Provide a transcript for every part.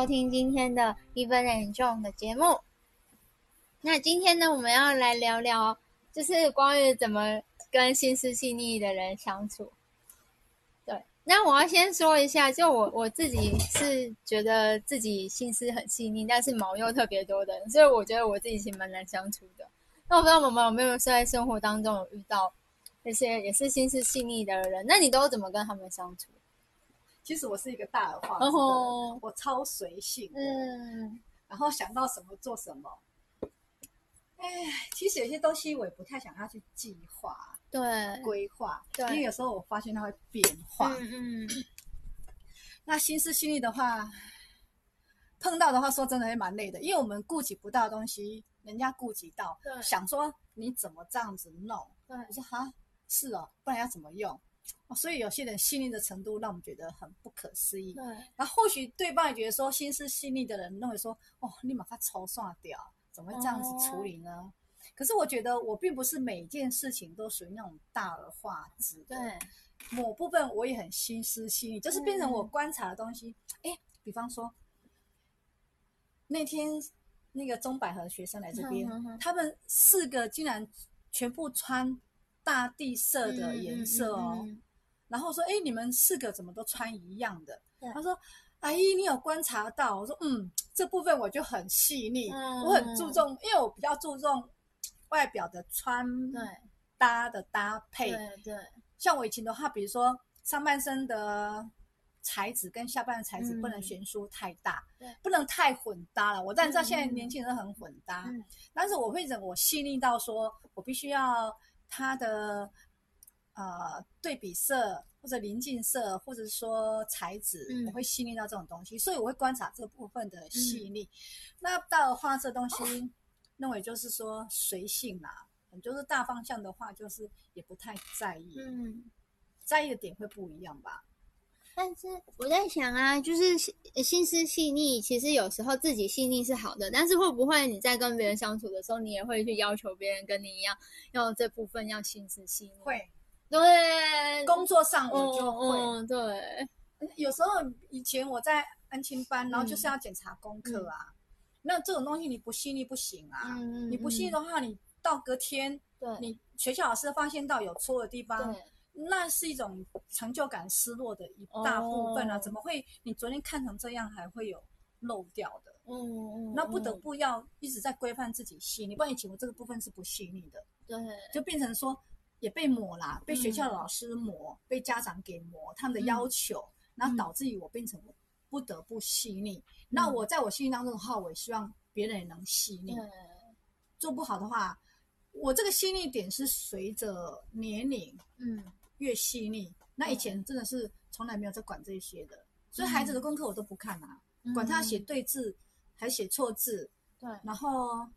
收听今天的 Even and John 的节目。那今天呢，我们要来聊聊，就是关于怎么跟心思细腻的人相处。对，那我要先说一下，就我我自己是觉得自己心思很细腻，但是毛又特别多的，所以我觉得我自己其实蛮难相处的。那我不知道我们有没有在生活当中有遇到那些也是心思细腻的人？那你都怎么跟他们相处？其实我是一个大而化之的哦人，我超随性，嗯，然后想到什么做什么。哎，其实有些东西我也不太想要去计划、对，规划，对因为有时候我发现它会变化。嗯嗯，那心思细腻的话，碰到的话，说真的也蛮累的，因为我们顾及不到的东西，人家顾及到，对想说你怎么这样子弄，对我说哈是哦，不然要怎么用？哦所以有些人细腻的程度让我们觉得很不可思议。对，然后或许对方也觉得说心思细腻的人认为说，哦，你把它抽算掉，怎么会这样子处理呢？可是我觉得我并不是每件事情都属于那种大而化之的，对，某部分我也很心思细腻，就是变成我嗯观察的东西。哎、比方说那天那个中百合学生来这边，哼哼哼他们四个竟然全部穿大地色的颜色哦。然后说：“哎，你们四个怎么都穿一样的对？”他说：“阿姨，你有观察到？”我说：“嗯，这部分我就很细腻，嗯我很注重，因为我比较注重外表的穿搭的搭配。对对，像我以前的话，比如说上半身的材质跟下半身材质嗯不能悬殊太大，对不能太混搭了。我当然知道嗯现在嗯年轻人很混搭，嗯但是我会忍我细腻到说，我必须要它的呃对比色或者临近色，或者是说材质，嗯我会细腻到这种东西，所以我会观察这部分的细腻。那大而化这东西，那我也就是说随性啦，就是大方向的话，就是也不太在意，嗯。在意的点会不一样吧。但是我在想啊，就是心心思细腻，其实有时候自己细腻是好的，但是会不会你在跟别人相处的时候，你也会去要求别人跟你一样，要这部分要心思细腻？，会。对，工作上我嗯就会，嗯对，有时候以前我在安亲班，然后就是要检查功课啊，那这种东西你不细腻不行啊，嗯你不细腻的话，你到隔天对，你学校老师发现到有错的地方，对那是一种成就感失落的一大部分啊！哦怎么会你昨天看成这样，还会有漏掉的？嗯嗯，那不得嗯不要一直在规范自己细腻，不然以前我这个部分是不细腻的，对，就变成说也被磨啦，被学校老师磨，被家长给磨，他们的要求，然后导致于我变成不得不细腻。那我在我细腻当中的话，我也希望别人也能细腻。对，做不好的话，我这个细腻点是随着年龄嗯越细腻。那以前真的是从来没有在管这些的，所以孩子的功课我都不看啊，管他写对字还写错字，对，然后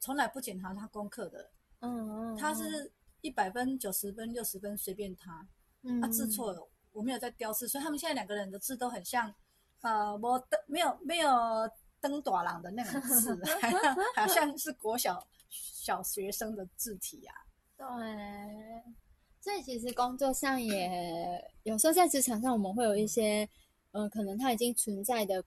从来不检查他功课的，嗯嗯，他是一百分、九十分、六十分随便他，嗯。他字错了，我没有在雕字，所以他们现在两个人的字都很像，呃，我的没有没有登短郎的那种字，好像是国小小学生的字体啊。对，所以其实工作上也有时候在职场上，我们会有一些，呃，可能它已经存在的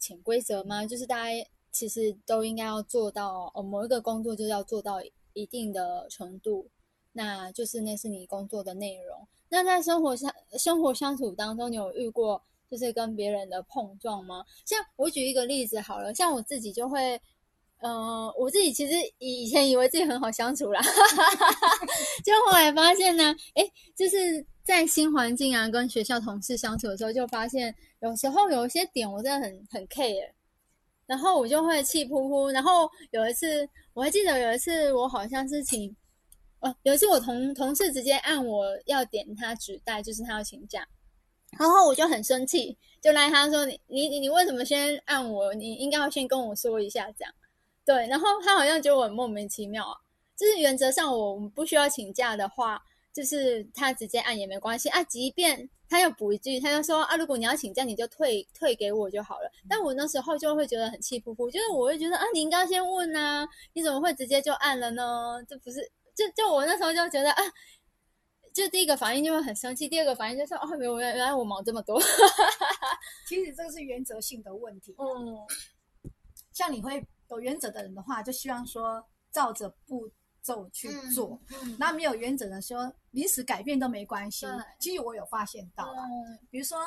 潜规则吗？就是大家其实都应该要做到，呃，某一个工作就要做到一定的程度，那就是那是你工作的内容。那在生活上生活相处当中，你有遇过就是跟别人的碰撞吗？像我举一个例子好了，像我自己就会。呃，我自己其实以以前以为自己很好相处啦，就后来发现呢，诶，就是在新环境啊，跟学校同事相处的时候，就发现有时候有一些点我真的很很 care，然后我就会气扑扑。然后有一次，我还记得有一次，我好像是请，呃，有一次我同同事直接按我要点他纸袋，就是他要请假，然后我就很生气，就赖他说你你你为什么先按我？你应该要先跟我说一下这样。对，然后他好像觉得我很莫名其妙啊。就是原则上我们不需要请假的话，就是他直接按也没关系啊。即便他又补一句，他就说啊，如果你要请假，你就退退给我就好了。但我那时候就会觉得很气扑扑，就是我会觉得啊，你应该先问啊，你怎么会直接就按了呢？这不是就就我那时候就觉得啊，就第一个反应就会很生气，第二个反应就是哦，原原来我忙这么多。其实这个是原则性的问题。嗯像你会有原则的人的话，就希望说照着步骤去做。嗯那没有原则的说临时改变都没关系对。其实我有发现到啊，嗯比如说，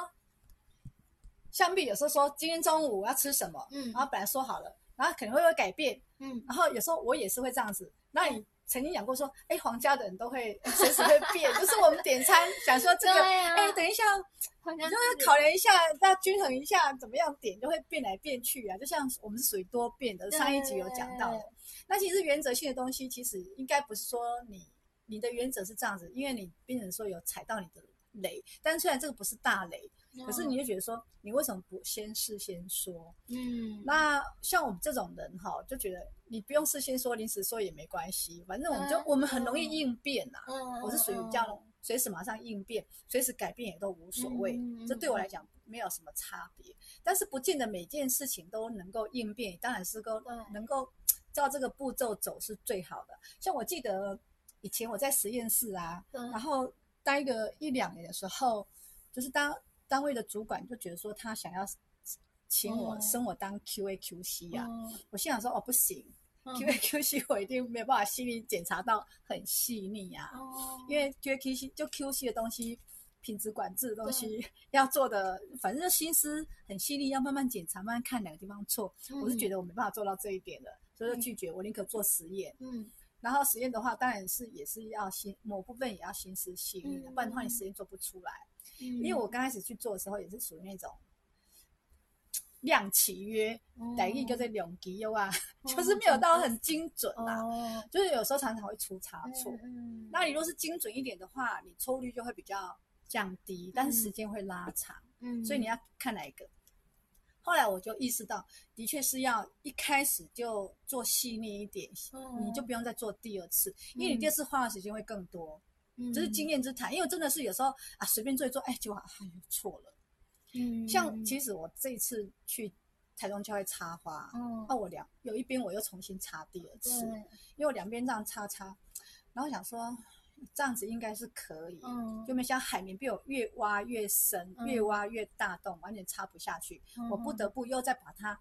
像比有时候说今天中午我要吃什么，嗯然后本来说好了，然后可能会有改变，嗯然后有时候我也是会这样子。那你曾经讲过说，哎，皇家的人都会随时会变，就是我们点餐想说这个，哎，等一下，你就要考量一下，要均衡一下，怎么样点就会变来变去啊。就像我们是属于多变的，上一集有讲到的。那其实原则性的东西，其实应该不是说你你的原则是这样子，因为你病人说有踩到你的雷，但虽然这个不是大雷，可是你就觉得说，你为什么不先事先说？嗯。那像我们这种人哈，就觉得你不用事先说，临时说也没关系，反正我们就嗯我们很容易应变呐、嗯我是属于这样随时马上应变，随时改变也都无所谓，嗯这对我来讲没有什么差别。但是不见得每件事情都能够应变，当然是够能够照这个步骤走是最好的。像我记得以前我在实验室啊，嗯。然后待个一两年的时候，就是当单位的主管就觉得说他想要请我、哦升我当 QA QC 啊，嗯我心想说哦不行。嗯 QA QC 我一定没有办法心理检查到很细腻啊，哦因为 QA QC 就 QC 的东西，品质管制的东西 要做的，反正心思很细腻，要慢慢检查，慢慢看哪个地方错。我是觉得我没办法做到这一点的，所以就拒绝。我宁可做实验，嗯然后实验的话，当然是也是要心某部分也要心思细腻的，嗯不然的话你实验做不出来。因因为我刚开始去做的时候，也是属于那种量契约，逮一个在两级优啊，就是没有到很精准啦，哦就是有时候常常会出差错。嗯那你若是精准一点的话，你错误率就会比较降低，但是时间会拉长，嗯所以你要看哪一个。后来我就意识到，的确是要一开始就做细腻一点，哦你就不用再做第二次，因为你第二次花的时间会更多。嗯这是经验之谈，因为真的是有时候啊随便做一做，哎，结果哎呦错了。嗯。像其实我这一次去台中教会插花，哦那我两有一边我又重新插第二次，因为我两边这样插插，然后想说这样子应该是可以，嗯就没想海绵被我越挖越深，嗯越挖越大洞，完全插不下去，嗯。我不得不又再把它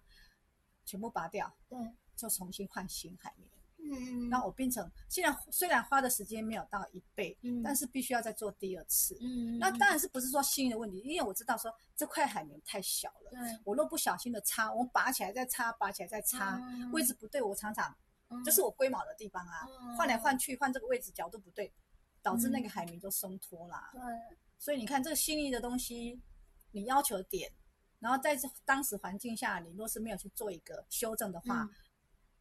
全部拔掉，对。就重新换新海绵。嗯那我变成现在虽然花的时间没有到一倍，嗯。但是必须要再做第二次。嗯那当然是不是说心的问题，因为我知道说这块海绵太小了，对。我若不小心的擦，我拔起来再擦，拔起来再擦，嗯。位置不对，我常常嗯。就是我龟毛的地方啊，嗯。换来换去，换这个位置角度不对，导致那个海绵就松脱啦。对。所以你看这个细腻的东西，你要求点，然后在这当时环境下，你若是没有去做一个修正的话，嗯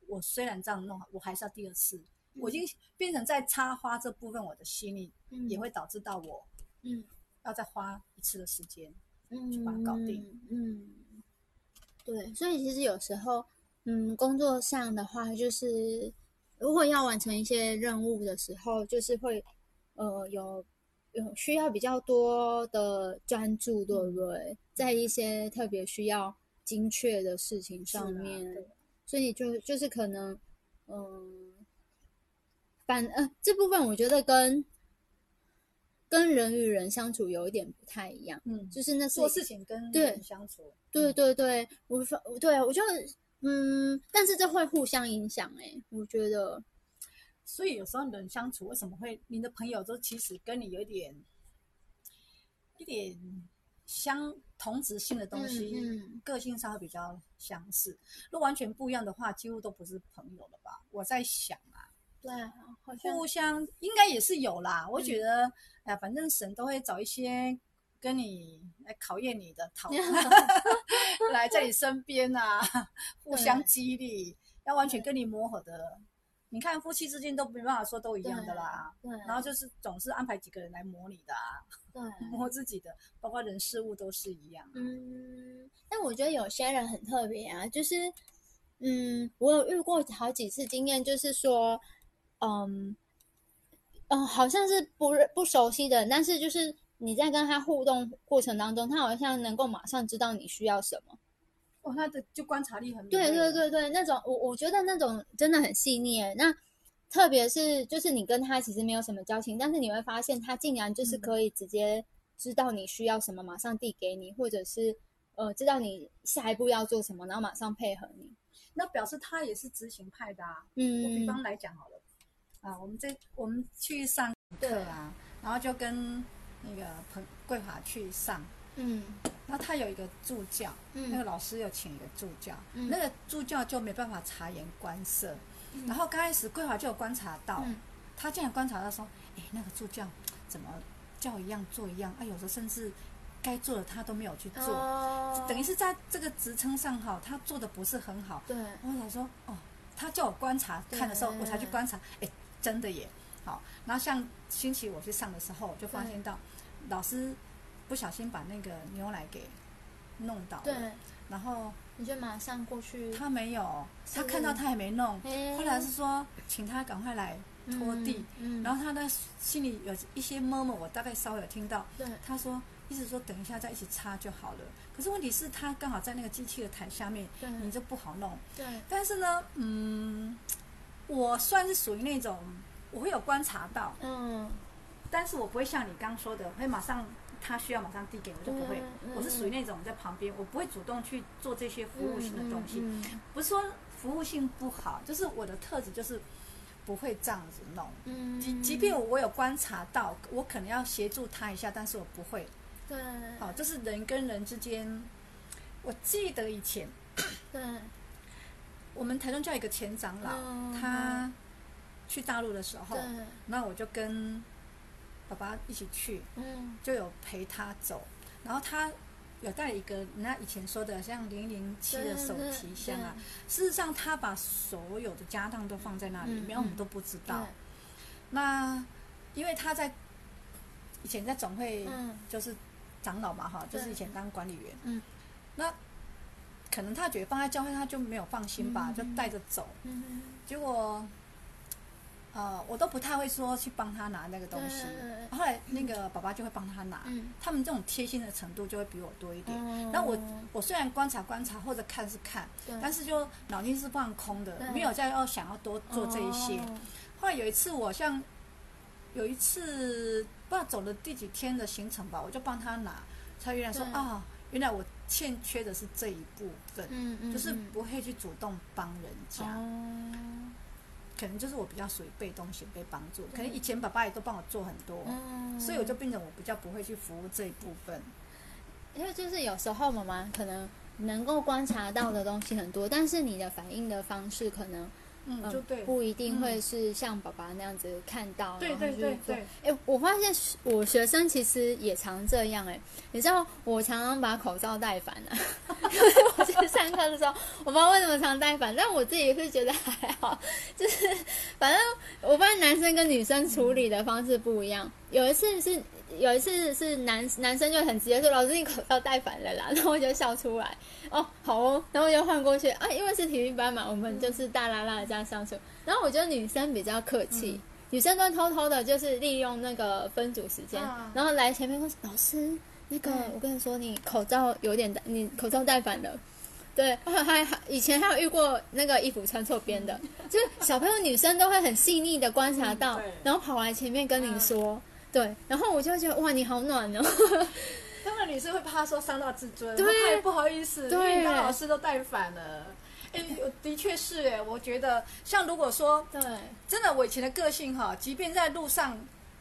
我虽然这样弄，我还是要第二次。我已经变成在插花这部分，我的细腻嗯也会导致到我嗯要再花一次的时间。嗯去把它搞定嗯，对，所以其实有时候，嗯，工作上的话，就是如果要完成一些任务的时候，就是会呃有有需要比较多的专注，对不对？在一些特别需要精确的事情上面，对所以就就是可能，嗯、反呃这部分我觉得跟跟人与人相处有一点不太一样，嗯，就是那是做事情跟对人相处，对对对，我发对我就嗯，但是这会互相影响哎、我觉得。所以有时候人相处为什么会，你的朋友都其实跟你有一点一点相同质性的东西，个性上会比较相似。如果完全不一样的话，几乎都不是朋友了吧？我在想啊，对啊，好像互相应该也是有啦。我觉得，哎、呀，反正神都会找一些跟你来考验你的讨 来在你身边啊，互相激励，要完全跟你磨合的。你看夫妻之间都没办法说都一样的啦，对，然后就是总是安排几个人来模拟的啊，对，磨自己的，包括人事物都是一样。嗯，但我觉得有些人很特别啊，就是嗯，我有遇过好几次经验，就是说，嗯嗯、好像是不认不熟悉的，但是就是你在跟他互动过程当中，他好像能够马上知道你需要什么。哦，那的就观察力很敏对对对对，那种我我觉得那种真的很细腻耶。那特别是就是你跟他其实没有什么交情，但是你会发现他竟然就是嗯可以直接知道你需要什么，马上递给你，或者是呃知道你下一步要做什么，然后马上配合你。那表示他也是执行派的啊。嗯我比嗯，方来讲好了，啊，我们这我们去上课啊，然后就跟那个彭桂华去上，嗯。那他有一个助教，那个嗯老师有请一个助教，嗯。那个助教就没办法察言观色，然后刚开始桂华就有观察到，嗯。他竟然观察到说，哎，那个助教怎么叫一样做一样，啊，有时候甚至该做的他都没有去做，哦。等于是在这个职称上哈，他做的不是很好。对，我想说，哦，他叫我观察看的时候，我才去观察，哎，真的耶。好，然后像星期我去上的时候，就发现到老师不小心把那个牛奶给弄倒对。了，，然后你就马上过去他没有，他看到他还没弄，后来是说请他赶快来拖地，嗯，嗯。然后他的心里有一些摸摸，我大概稍微有听到，对。他说意思说等一下再一起擦就好了。可是问题是，他刚好在那个机器的台下面，对。你就不好弄。对。但是呢，嗯，我算是属于那种我会有观察到，嗯。但是我不会像你刚刚说的，会马上他需要马上递给我，就不会。嗯我是属于那种在旁边，我不会主动去做这些服务性的东西。不是说服务性不好，就是我的特质就是不会这样子弄。嗯，即即便我有观察到，我可能要协助他一下，但是我不会。对好，这是人跟人之间。我记得以前对 我们台中教一个前长老，嗯他去大陆的时候，那我就跟爸爸一起去，嗯。就有陪他走，然后他有带一个人家以前说的像零零七的手提箱啊，事实上他把所有的家当都放在那里，嗯然后我们都不知道。那因为他在以前在总会嗯。就是长老嘛哈，就是以前当管理员，嗯，那可能他觉得放在教会他就没有放心吧，嗯就带着走，嗯。结果。呃，我都不太会说去帮他拿那个东西，后来那个爸爸就会帮他拿，嗯他们这种贴心的程度就会比我多一点。嗯，那我我虽然观察观察或者看是看，但是是就脑筋是放空的，没有在要想要多做这一些。哦后来有一次我像有一次不知道走了第几天的行程吧，我就帮他拿，才原来说对啊，原来我欠缺的是这一部分，嗯嗯，就是嗯不会去主动帮人家，哦，可能就是我比较属于被动型被帮助，可能以前爸爸也都帮我做很多，嗯，所以我就变成我比较不会去服务这一部分。因为就是有时候妈妈可能能够观察到的东西很多，但是你的反应的方式可能嗯，嗯就对，不一定会是像爸爸那样子看到，对对对对，哎、我发现我学生其实也常这样哎、你知道我常常把口罩戴反啊，上课的时候，我不知道为什么常戴反，但我自己是觉得还好，就是反正我发现男生跟女生处理的方式不一样。有一次是有一次是男男生就很直接说：“老师，你口罩戴反了啦。”然后我就笑出来，哦，好哦，然后我就换过去啊，因为是体育班嘛，我们就是大啦啦的这样相处。然后我觉得女生比较客气，女生都偷偷的，就是利用那个分组时间，啊然后来前面说：“老师，那个嗯我跟你说，你口罩有点戴，你口罩戴反了。”对，还还还以前还有遇过那个衣服穿错边的，就是小朋友女生都会很细腻的观察到然后跑来前面跟你说，对，然后我就会觉得哇，你好暖哦，当然女生会怕说伤到自尊，对不好意思，因对为老师都带反了。哎，的确是哎，我觉得像如果说对，真的我以前的个性哈，即便在路上。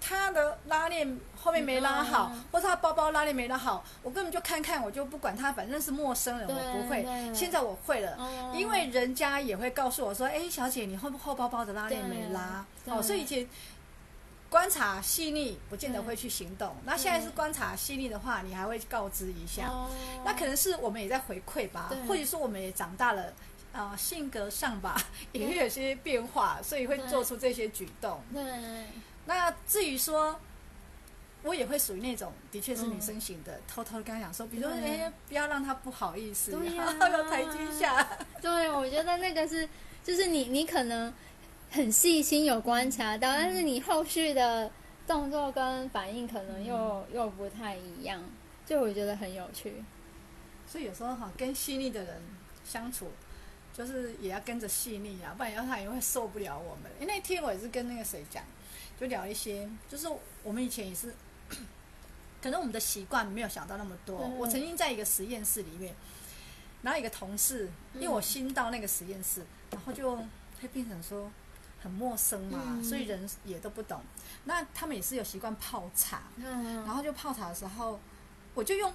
他的拉链后面没拉好，嗯或者他包包拉链没拉好，我根本就看看，我就不管他，反正是陌生人，我不会。现在我会了，哦因为人家也会告诉我说：“哎，小姐，你后后包包的拉链没拉。”对哦，所以以前观察细腻，不见得会去行动。那现在是观察细腻的话，你还会告知一下。哦那可能是我们也在回馈吧，或者说我们也长大了，啊、性格上吧也会有些变化，所以会做出这些举动。对那至于说，我也会属于那种的确是女生型的，偷偷跟他讲说，比如说，不要让他不好意思，对呀要有台阶下。对，我觉得那个是，就是你你可能很细心有观察到，但是你后续的动作跟反应可能又、又不太一样，就我觉得很有趣。所以有时候哈，跟细腻的人相处，就是也要跟着细腻啊，不然要他也会受不了我们。因为那天我也是跟那个谁讲，就聊一些，就是我们以前也是，可能我们的习惯没有想到那么多。对我曾经在一个实验室里面，然后一个同事，因为我新到那个实验室，然后就会变成说很陌生嘛，嗯所以人也都不懂。那他们也是有习惯泡茶，嗯，然后就泡茶的时候，我就用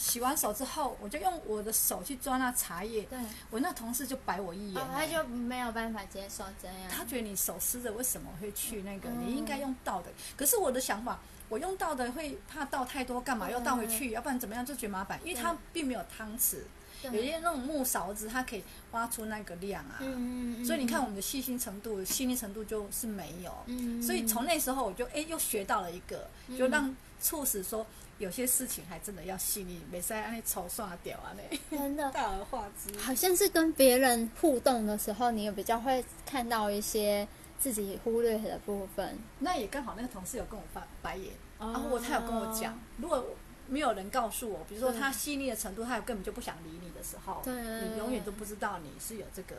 洗完手之后，我就用我的手去抓那茶叶，对，我那同事就白我一眼、哦，他就没有办法接受这样。他觉得你手湿着，为什么会去那个？嗯你应该用倒的。可是我的想法，我用倒的会怕倒太多，干嘛嗯要倒回去？要不然怎么样就觉得麻烦，因为它并没有汤匙，有些那种木勺子，它可以挖出那个量啊。嗯嗯嗯，所以你看我们的细心程度、细腻程度就是没有。嗯，所以从那时候我就哎又学到了一个，就让促使说有些事情还真的要细腻，没使按那抽刷掉啊那。真的 大而化之。好像是跟别人互动的时候，你也比较会看到一些自己忽略的部分。那也刚好那个同事有跟我翻白眼，哦然后我他有跟我讲，如果没有人告诉我，比如说他细腻的程度，他根本就不想理你的时候，对你永远都不知道你是有这个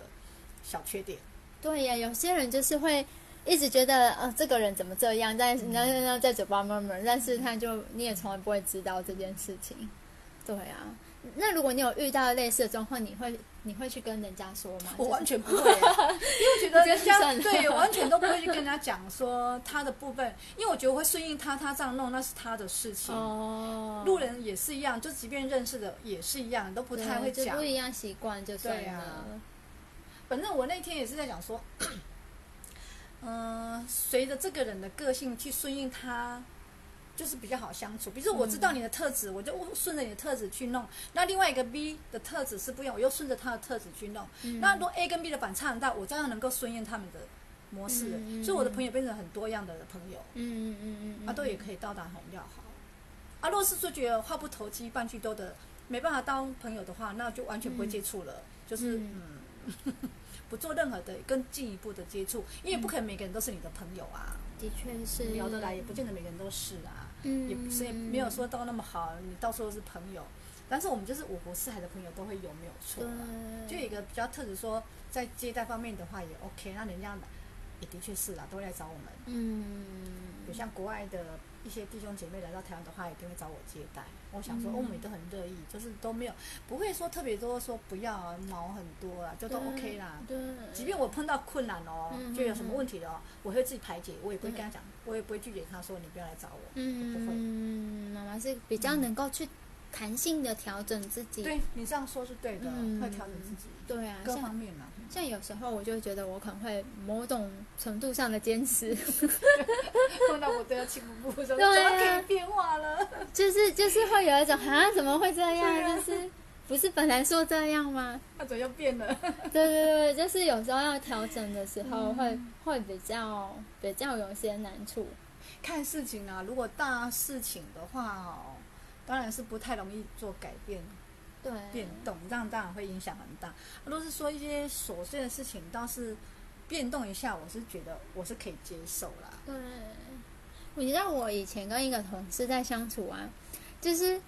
小缺点。对呀，有些人就是会一直觉得，呃，这个人怎么这样，在然后然后在嘴巴 murmur，但是他就你也从来不会知道这件事情。对啊，那如果你有遇到类似的状况，你会你会去跟人家说吗？我完全不会，因为我觉得人这家对 完全都不会去跟人家讲说他的部分，因为我觉得我会顺应他，他这样弄那是他的事情。哦，路人也是一样，就即便认识的也是一样，都不太会讲不。一样习惯就算对啊了。反正我那天也是在讲说，嗯、随着这个人的个性去顺应他，就是比较好相处。比如说我知道你的特质，我就顺着你的特质去弄。那另外一个 B 的特质是不一样，我又顺着他的特质去弄。嗯那如果 A 跟 B 的反差很大，我照样能够顺应他们的模式。所以我的朋友变成很多样的朋友，嗯嗯嗯嗯，啊，都也可以到达很要好。啊，若是说觉得话不投机半句多的，没办法当朋友的话，那就完全不会接触了，就是嗯。不做任何的更进一步的接触，因为不可能每个人都是你的朋友啊，的确是。聊得来也不见得每个人都是啊，嗯。也不是没有说到那么好，你到时候是朋友，但是我们就是五湖四海的朋友都会有没有错啊？就有一个比较特质说，在接待方面的话也 OK，那人家也的确是啦，都会来找我们，嗯，有像国外的一些弟兄姐妹来到台湾的话，一定会找我接待。我想说，嗯欧美都很乐意，就是都没有不会说特别多说不要啊，毛很多啊，就都 OK 啦。对，即便我碰到困难哦，嗯就有什么问题的哦，我会自己排解，我也不会跟他讲，我也不会拒绝他说你不要来找我，不会。嗯，妈妈是比较能够去弹性的调整自己。对你这样说是对的，嗯会调整自己对啊，各方面嘛。像有时候我就会觉得我可能会某种程度上的坚持，碰到我都要气不不，说怎么可以变化了？就是就是会有一种啊怎么会这对样？啊就是不是本来说这样吗？那怎么又变了？对对对，就是有时候要调整的时候会、嗯会比较比较有些难处。看事情啊，如果大事情的话哦，当然是不太容易做改变对，变动，这样当然会影响很大。如果是说一些琐碎的事情，倒是变动一下，我是觉得我是可以接受啦。对，你知道我以前跟一个同事在相处啊，就是，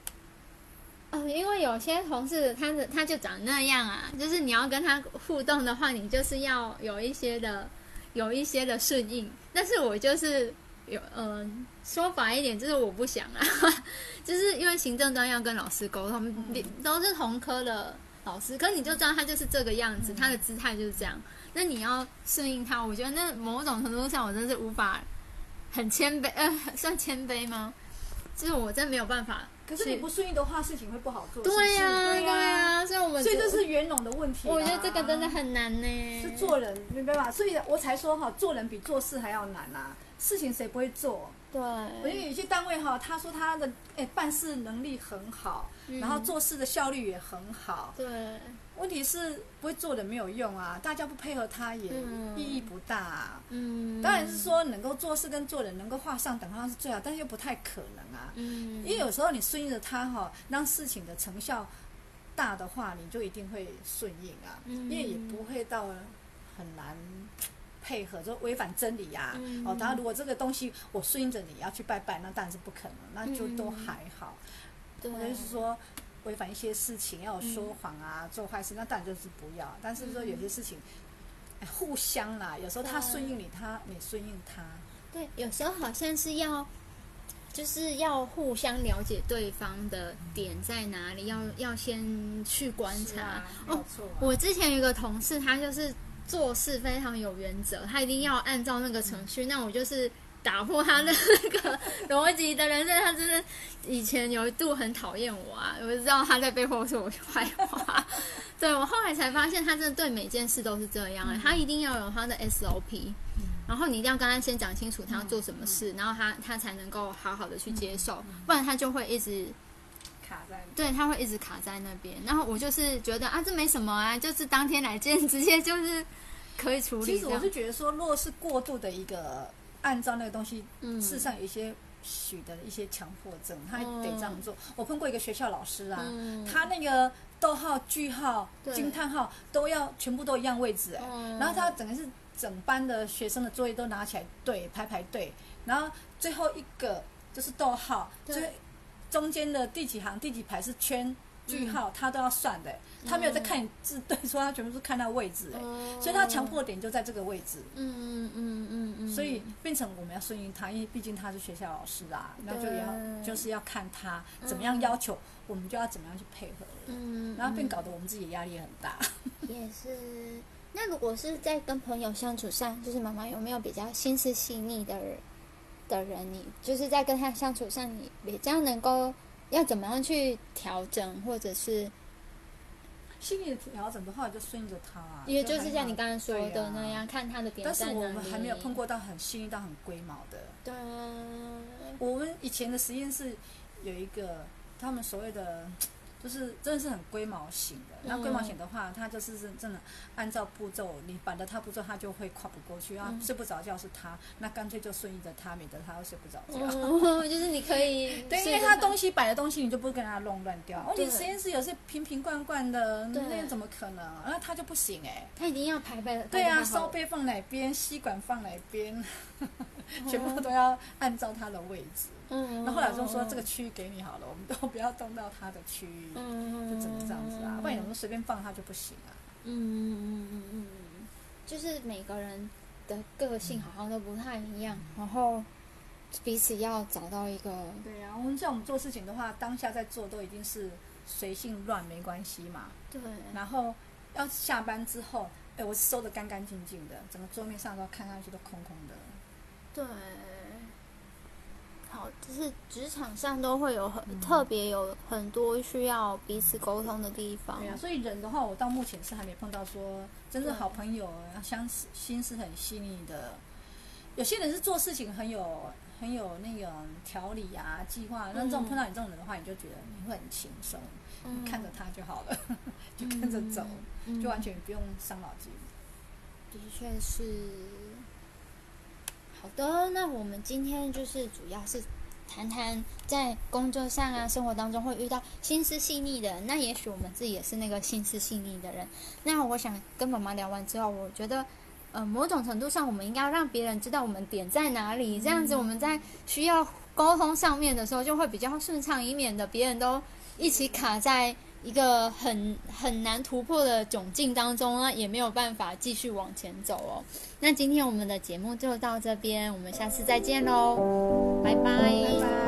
哦，因为有些同事他的他就长那样啊，就是你要跟他互动的话，你就是要有一些的有一些的顺应，但是我就是有嗯、说白一点，就是我不想啊，就是因为行政端要跟老师沟通，都是同科的老师，可你就知道他就是这个样子，嗯他的姿态就是这样。那你要顺应他，我觉得那某种程度上，我真是无法很谦卑，呃，算谦卑吗？就是我真没有办法。可是你不顺应的话，事情会不好做。对呀、呀、对呀、所以我们所以这是圆融的问题。我觉得这个真的很难呢。是做人，明白吧？所以我才说哈，做人比做事还要难啊。事情谁不会做？对，我觉得有些单位哈，他说他的哎办事能力很好，嗯然后做事的效率也很好。对问题是不会做的没有用啊，大家不配合他也嗯。意义不大、啊。嗯，当然是说能够做事跟做人能够画上等号是最好，但是又不太可能啊。嗯，因为有时候你顺应着他哈，让事情的成效大的话，你就一定会顺应啊，嗯。因为也不会到很难配合，就违反真理呀、嗯。哦，当然如果这个东西我顺应着你要去拜拜，那当然是不可能，那就都嗯。还好。对。我就是说，违反一些事情，要有说谎啊，做坏事，那当然就是不要。但是说有些事情，哎互相啦，有时候他顺应你，他你顺应他。对，有时候好像是要，就是要互相了解对方的点在哪里，要要先去观察。啊，哦，啊。我之前有一个同事，他就是做事非常有原则，他一定要按照那个程序。那我就是打破他的那个 逻辑的人，所以他真的以前有一度很讨厌我啊，我知道他在背后说我坏话。对我后来才发现，他真的对每件事都是这样、欸，他一定要有他的 SOP。然后你一定要跟他先讲清楚他要做什么事，然后他他才能够好好的去接受，不然他就会一直卡在对，他会一直卡在那边。然后我就是觉得啊，这没什么啊，就是当天来见，直接就是可以处理其实我是。觉得说，若是过度的一个按照那个东西，嗯。事实上有一些许的一些强迫症，他得这样做。我碰过一个学校老师啊，嗯。他那个逗号、句号、惊叹号都要全部都一样位置哎、嗯。然后他整个是整班的学生的作业都拿起来对排排队，然后最后一个就是逗号，对。最中间的第几行第几排是圈。句号他都要算的欸、他没有在看你字对错，他全部是看到位置。哎、哦。所以他强迫点就在这个位置。嗯嗯嗯嗯嗯，所以变成我们要顺应他，因为毕竟他是学校老师啊，那就要就是要看他怎么样要求，我们就要怎么样去配合，嗯，然后并搞得我们自己压力也很大。也是。那如果是在跟朋友相处上，就是妈妈有没有比较心思细腻的人的人，你就是在跟他相处上，你比较能够要怎么样去调整，或者是心理调整的话，就顺着他啊，也就是像你刚刚说的那样，看他的点但是。我们还没有碰过到很幸运到很龟毛的。对啊，我们以前的实验室有一个他们所谓的。就是真的是很龟毛型的，那龟毛型的话，他就是是真的按照步骤，你摆的他步骤，他就会跨不过去啊。嗯睡不着觉是他，那干脆就顺应着他，免得他会睡不着觉。哦，就是你可以 对，因为他东西摆的东西，你就不会跟他弄乱掉。哦，对你实验室有些瓶瓶罐罐的，对那怎么可能？那他就不行哎。他一定要排排。对啊，烧杯放哪边，吸管放哪边，全部都要按照他的位置。嗯，那后来就说这个区域给你好了，我们都不要动到他的区域，嗯，就只能这样子啊。不然有时候随便放他就不行啊。嗯嗯嗯嗯嗯，就是每个人的个性好像都不太一样，然后彼此要找到一个对啊，我们像我们做事情的话，当下在做都已经是随性乱没关系嘛。对，然后要下班之后，哎，我收的干干净净的，整个桌面上都看上去都空空的。对。好，就是职场上都会有很、特别有很多需要彼此沟通的地方。对啊，所以人的话，我到目前是还没碰到说真正好朋友，相似心思很细腻的。有些人是做事情很有很有那个条理啊、计划，那这种嗯碰到你这种人的话，你就觉得你会很轻松，嗯你看着他就好了，就跟着走，嗯就完全不用伤脑筋。的确是。好的，那我们今天就是主要是谈谈在工作上啊、生活当中会遇到心思细腻的人。那也许我们自己也是那个心思细腻的人。那我想跟妈妈聊完之后，我觉得，呃，某种程度上，我们应该要让别人知道我们点在哪里，这样子我们在需要沟通上面的时候就会比较顺畅，以免的别人都一起卡在一个很很难突破的窘境当中呢，也没有办法继续往前走哦。那今天我们的节目就到这边，我们下次再见喽，拜拜拜拜。